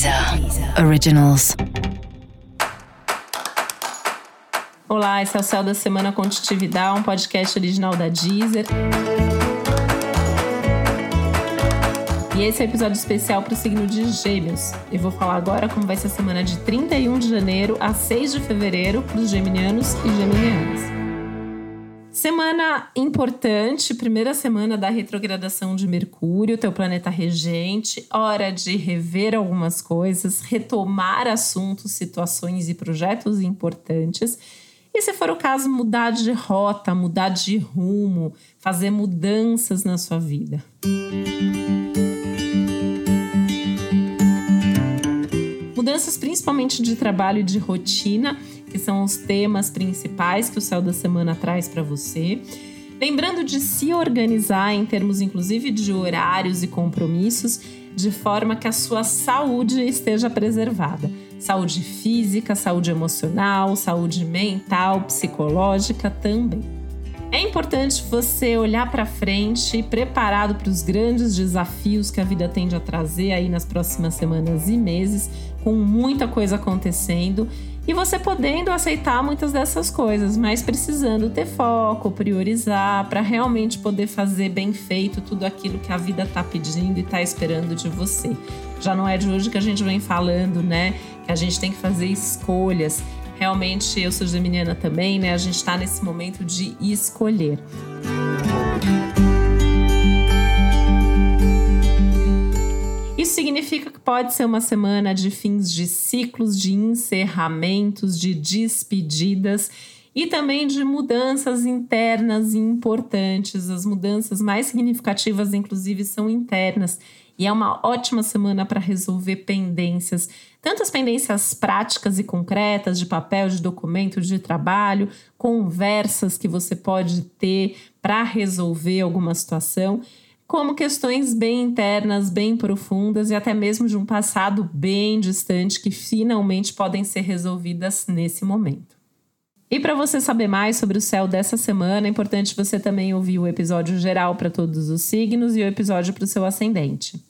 Deezer Originals. Olá, esse é o Céu da Semana Contitividade, um podcast original da Deezer. E esse é o episódio especial para o signo de Gêmeos. Eu vou falar agora como vai ser a semana de 31 de janeiro a 6 de fevereiro para os geminianos e geminianas. Semana importante, primeira semana da retrogradação de Mercúrio, teu planeta regente. Hora de rever algumas coisas, retomar assuntos, situações e projetos importantes. E se for o caso, mudar de rota, mudar de rumo, fazer mudanças na sua vida. Mudanças principalmente de trabalho e de rotina que são os temas principais que o céu da semana traz para você. Lembrando de se organizar em termos, inclusive, de horários e compromissos, de forma que a sua saúde esteja preservada. Saúde física, saúde emocional, saúde mental, psicológica também. É importante você olhar para frente, preparado para os grandes desafios que a vida tende a trazer aí nas próximas semanas e meses, com muita coisa acontecendo e você podendo aceitar muitas dessas coisas, mas precisando ter foco, priorizar, para realmente poder fazer bem feito tudo aquilo que a vida está pedindo e está esperando de você. Já não é de hoje que a gente vem falando, né? Que a gente tem que fazer escolhas. Realmente, eu sou geminiana também, né? A gente está nesse momento de escolher. Isso significa que pode ser uma semana de fins de ciclos, de encerramentos, de despedidas e também de mudanças internas importantes. As mudanças mais significativas, inclusive, são internas. E é uma ótima semana para resolver pendências, tanto as pendências práticas e concretas de papel, de documento, de trabalho, conversas que você pode ter para resolver alguma situação, como questões bem internas, bem profundas e até mesmo de um passado bem distante que finalmente podem ser resolvidas nesse momento. E para você saber mais sobre o céu dessa semana, é importante você também ouvir o episódio geral para todos os signos e o episódio para o seu ascendente.